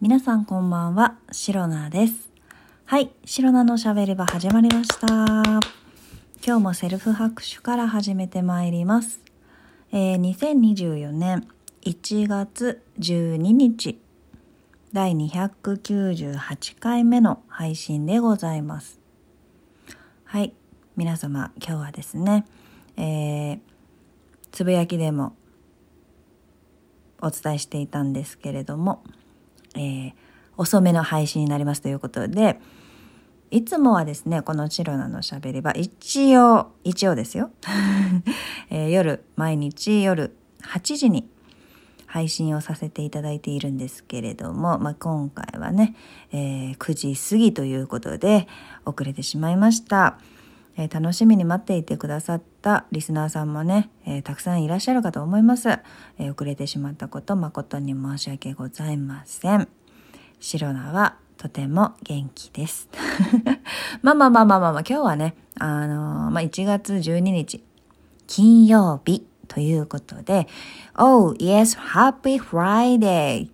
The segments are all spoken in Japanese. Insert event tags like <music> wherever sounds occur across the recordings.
皆さんこんばんは、シロナです。はい、シロナのしゃべり場始まりました。今日もセルフ拍手から始めてまいります。えー2024年1月12日、第298回目の配信でございます。はい、皆様今日はですね、えーつぶやきでもお伝えしていたんですけれども、えー遅めの配信になりますということで、いつもはですね、このチロナのしゃべり場、一応、一応ですよ。<laughs> えー夜、毎日夜8時に配信をさせていただいているんですけれども、まあ、今回はね、えー9時過ぎということで遅れてしまいました。えー楽しみに待っていてくださったリスナーさんもね、えーたくさんいらっしゃるかと思います。えー遅れてしまったこと誠に申し訳ございません。シロナはとても元気です。<laughs> まあまあまあまあまあまあ、今日はね、あのーまあ1月12日、金曜日ということで、Oh, yes, happy Friday!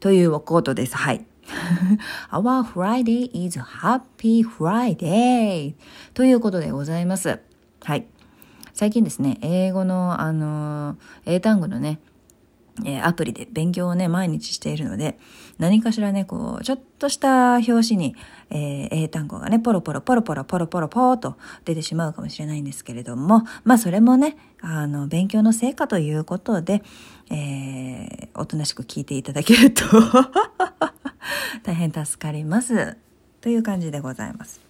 ということです。はい。<laughs> Our Friday is happy Friday! ということでございます。はい。最近ですね、英語の、あの英単語のね、えアプリで勉強をね、毎日しているので、何かしらね、こう、ちょっとした表紙に、えー英単語がね、ポロポロポロポロポロポロポーと出てしまうかもしれないんですけれども、まあ、それもね、あの、勉強の成果ということで、えーおとなしく聞いていただけると、<laughs> 大変助かります。という感じでございます。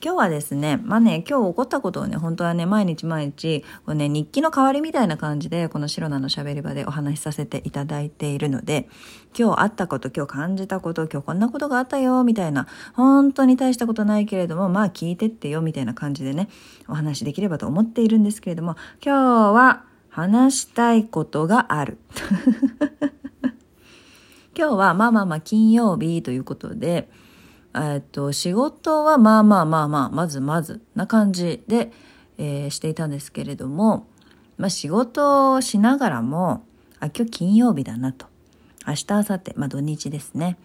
今日はですね、まあね、今日起こったことをね、本当はね、毎日毎日、こうね、日記の代わりみたいな感じで、このシロナのしゃべり場でお話しさせていただいているので、今日あったこと、今日感じたこと、今日こんなことがあったよ、みたいな、本当に大したことないけれども、まあ聞いてってよ、みたいな感じでね、お話しできればと思っているんですけれども、今日は話したいことがある。<laughs> 今日はまあまあまあ金曜日ということで、えっと、仕事はまあまあまあまあ、まずまずな感じで、えーしていたんですけれども、まあ仕事をしながらも、あ、今日金曜日だなと。明日、明後日、まあ土日ですね。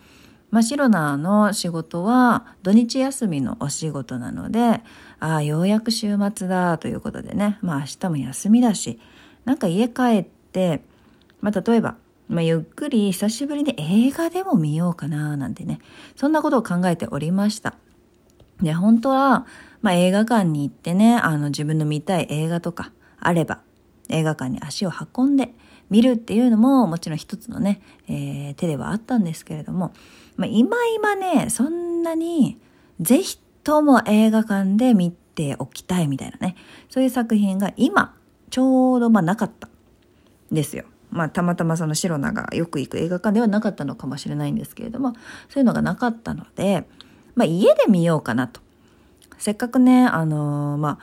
まあシロナの仕事は土日休みのお仕事なので、ああ、ようやく週末だということでね、まあ明日も休みだし、なんか家帰って、まあ例えば、まあ、ゆっくり久しぶりに映画でも見ようかななんてね、そんなことを考えておりました。で、本当は、まあ、映画館に行ってね、あの自分の見たい映画とかあれば、映画館に足を運んで見るっていうのももちろん一つのね、えー手ではあったんですけれども、まあ、今今ね、そんなにぜひとも映画館で見ておきたいみたいなね、そういう作品が今、ちょうどまあなかったですよ。まあ、たまたまそのシロナがよく行く映画館ではなかったのかもしれないんですけれども、そういうのがなかったので、まあ、家で見ようかなと。せっかくね、あのーま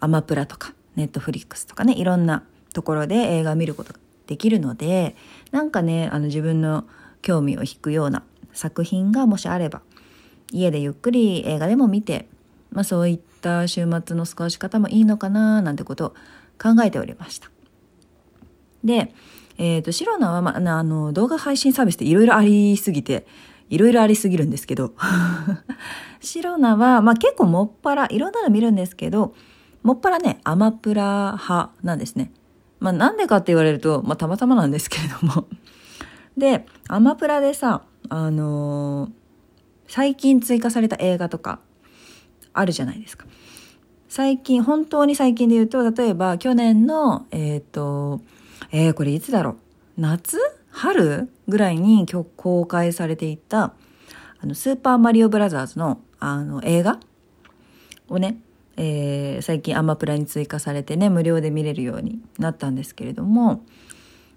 あ、アマプラとか、ネットフリックスとかね、いろんなところで映画を見ることができるので、なんかね、あの自分の興味を引くような作品がもしあれば、家でゆっくり映画でも見て、まあそういった週末の過ごし方もいいのかななんてことを考えておりました。で、えっ、と、シロナは、まあ、あの、動画配信サービスっていろいろありすぎて、いろいろありすぎるんですけど、<laughs> シロナは、まあ、結構もっぱら、いろんなの見るんですけど、もっぱらね、アマプラ派なんですね。まあ、なんでかって言われると、まあ、たまたまなんですけれども。<laughs> で、アマプラでさ、あのー最近追加された映画とか、あるじゃないですか。最近、本当に最近で言うと、例えば去年の、えっ、と、えー、これいつだろう？夏？春？ぐらいに今日公開されていた、あの、スーパーマリオブラザーズの、あの、映画？をね、えー最近アマプラに追加されてね、無料で見れるようになったんですけれども、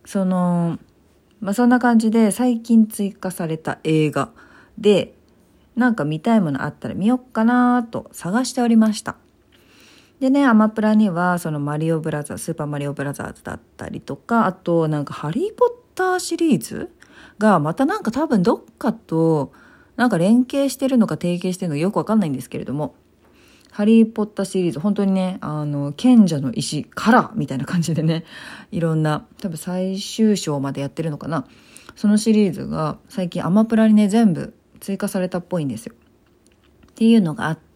その、まあ、そんな感じで最近追加された映画で、なんか見たいものあったら見よっかなと探しておりました。でね、アマプラには、そのマリオブラザー、スーパーマリオブラザーズだったりとか、あとなんかハリーポッターシリーズがまたなんか多分どっかとなんか連携してるのか提携してるのかよくわかんないんですけれども、ハリーポッターシリーズ、本当にね、あの、賢者の石からみたいな感じでね、いろんな、多分最終章までやってるのかな。そのシリーズが最近アマプラにね全部追加されたっぽいんですよ。っていうのがあって、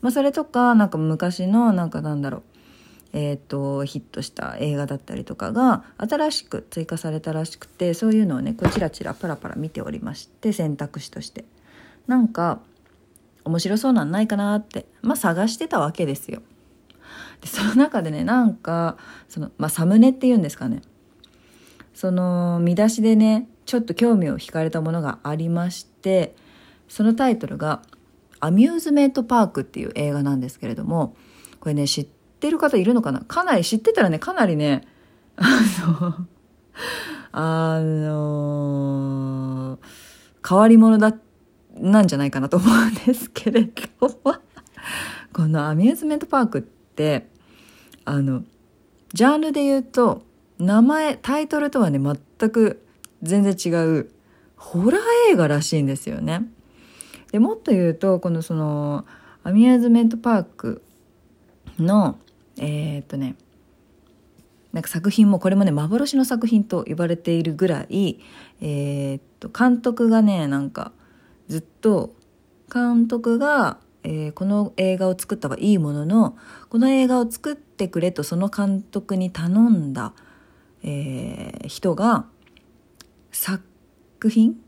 まあ、それとかなんか昔のなんかなんだろうえーと、ヒットした映画だったりとかが新しく追加されたらしくてそういうのをねこうチラチラパラパラ見ておりまして選択肢としてなんか面白そうなんないかなってまあ探してたわけですよ。でその中でねなんかその、まあ、サムネっていうんですかねその見出しでねちょっと興味を惹かれたものがありましてそのタイトルが「アミューズメント・パーク」っていう映画なんですけれどもこれね知ってる方いるのかな？かなり知ってたらねかなりね <laughs> あのあの変わり者だなんじゃないかなと思うんですけれど <laughs> このアミューズメントパークってあのジャンルで言うと名前タイトルとはね全く全然違うホラー映画らしいんですよね。でもっと言うとこのそのアミューズメントパークのえー、っとねなんか作品もこれもね幻の作品と言われているぐらい、えー、っと監督がねなんかずっと監督が、えー、この映画を作ったはいいもののこの映画を作ってくれとその監督に頼んだ、えー、人が作品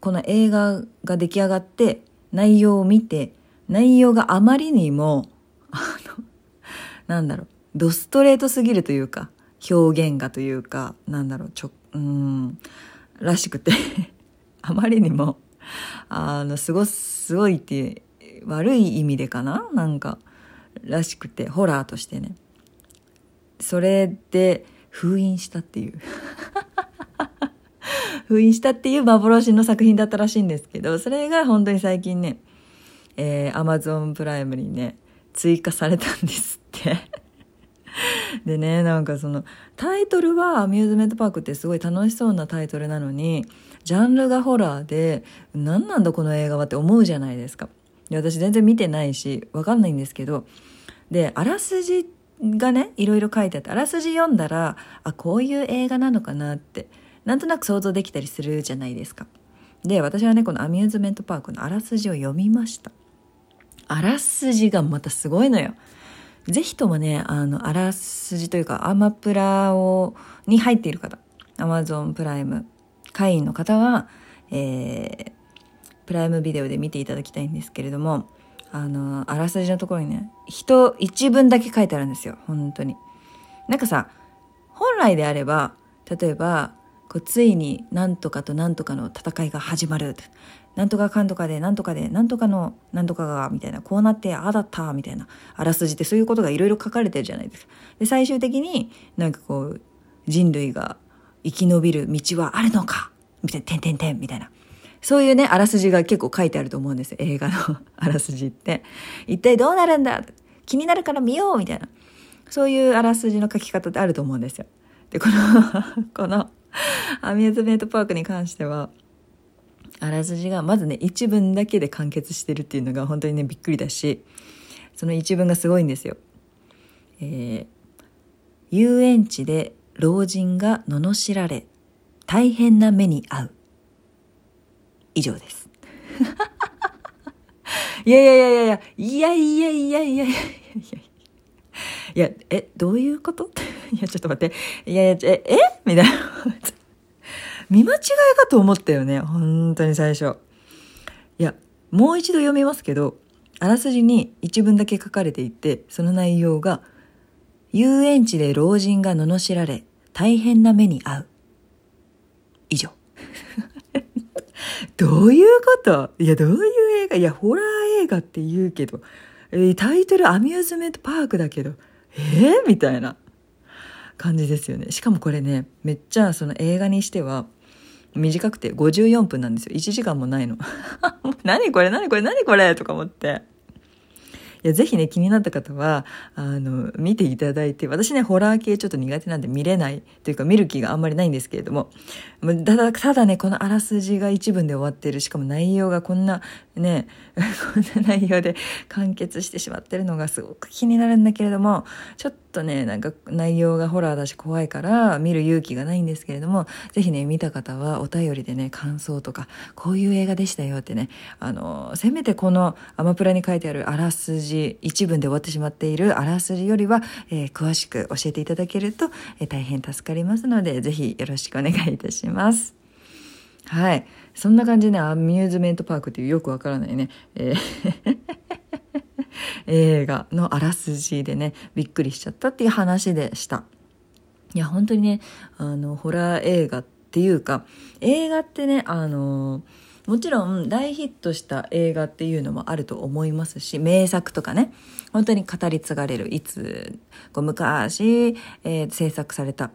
この映画が出来上がって内容を見て内容があまりにもあのなんだろうドストレートすぎるというか表現がというかなんだろうちょうんらしくて <laughs> あまりにもあのすごすごいって悪い意味でかななんからしくてホラーとしてね。それで封印したっていう。封印したっていう幻の作品だったらしいんですけどそれが本当に最近ねえー、Amazon プライムにね追加されたんですって。<laughs> でねなんかそのタイトルはアミューズメントパークってすごい楽しそうなタイトルなのにジャンルがホラーで何なんだこの映画はって思うじゃないですか。で私全然見てないし分かんないんですけどであらすじがねいろいろ書いてあってあらすじ読んだらあこういう映画なのかなってなんとなく想像できたりするじゃないですか。で私はねこのアミューズメントパークのあらすじを読みました。あらすじがまたすごいのよ。ぜひともね、あの、あらすじというか、アマプラを、に入っている方、アマゾンプライム会員の方は、えー、プライムビデオで見ていただきたいんですけれども、あの、あらすじのところにね、人一文だけ書いてあるんですよ、本当に。なんかさ、本来であれば、例えば、こうついになんとかとなんとかの戦いが始まる。なんとかかんとかでなんとかでなんとかのなんとかがみたいなこうなってああだったみたいなあらすじってそういうことがいろいろ書かれてるじゃないですか。で最終的になんかこう人類が生き延びる道はあるのかみたいな、てんてんてんみたいな。そういうね、あらすじが結構書いてあると思うんですよ。映画の <laughs> あらすじって。一体どうなるんだ？気になるから見ようみたいな。そういうあらすじの書き方ってあると思うんですよ。で、このこの <laughs> アミューズメントパークに関しては、あらすじがまずね、一文だけで完結してるっていうのが本当にね、びっくりだし、その一文がすごいんですよ。えー、遊園地で老人が罵られ、大変な目に遭う。以上です。い <laughs> やいやいやいやいや、いやいやいやいやいやいやいや、え、どういうこと <laughs> いやちょっと待って。いやいやええ？みたいな。<laughs> 見間違いかと思ったよね。本当に最初。いや、もう一度読みますけど、あらすじに一文だけ書かれていて、その内容が、遊園地で老人が罵られ、大変な目に遭う。以上。<laughs> どういうこと？いや、どういう映画？いや、ホラー映画って言うけど、タイトルアミューズメントパークだけど、えー、みたいな。感じですよね。しかもこれね、めっちゃその映画にしては、短くて54分なんですよ。1時間もないの。<laughs> 何これ何これ何これとか思って。いや、ぜひね、気になった方は、あの、見ていただいて、私ね、ホラー系ちょっと苦手なんで見れないというか見る気があんまりないんですけれども、ただ、ただね、このあらすじが一文で終わってる、しかも内容がこんな、ね、<laughs> こんな内容で完結してしまってるのがすごく気になるんだけれども、ちょっとね、なんか内容がホラーだし怖いから見る勇気がないんですけれども、ぜひね、見た方はお便りでね、感想とか、こういう映画でしたよってね、あの、せめてこのアマプラに書いてあるあらすじ、一文で終わってしまっているあらすじよりは、えー、詳しく教えていただけると、えー、大変助かりますので、ぜひよろしくお願いいたします。はい。そんな感じでね、アミューズメントパークっていうよくわからないね、えー映画のあらすじでね、びっくりしちゃったっていう話でした。いや、本当にね、あの、ホラー映画っていうか、映画ってね、あの、もちろん大ヒットした映画っていうのもあると思いますし、名作とかね、本当に語り継がれる、いつ、こう昔、えー、制作された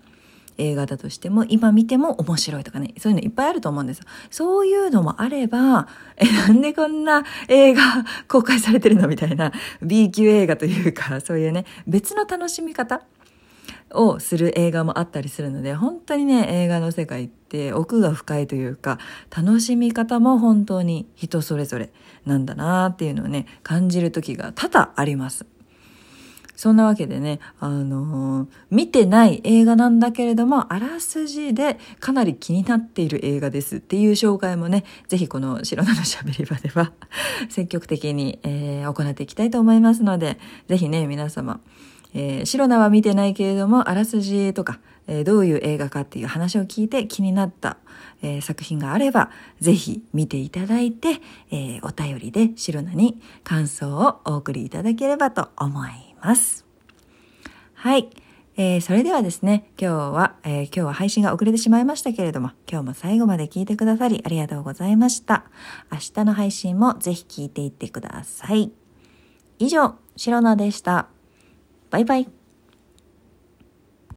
映画だとしても、今見ても面白いとかね、そういうのいっぱいあると思うんです。そういうのもあれば、<laughs> え、なんでこんな映画公開されてるのみたいな B 級映画というか、そういうね、別の楽しみ方をする映画もあったりするので、本当にね、映画の世界って奥が深いというか、楽しみ方も本当に人それぞれなんだなっていうのをね、感じる時が多々あります。そんなわけでね、あのー、見てない映画なんだけれども、あらすじでかなり気になっている映画ですっていう紹介もね、ぜひこの白菜のしゃべり場では <laughs> 積極的に、えー、行っていきたいと思いますので、ぜひね、皆様、えー、白菜は見てないけれども、あらすじとか、えー、どういう映画かっていう話を聞いて気になった、えー、作品があれば、ぜひ見ていただいて、えー、お便りで白菜に感想をお送りいただければと思います。ます。はい。えー、それではですね、今日は、えー、今日は配信が遅れてしまいましたけれども、今日も最後まで聞いてくださりありがとうございました。明日の配信もぜひ聞いていってください。以上、シロナでした。バイバイ。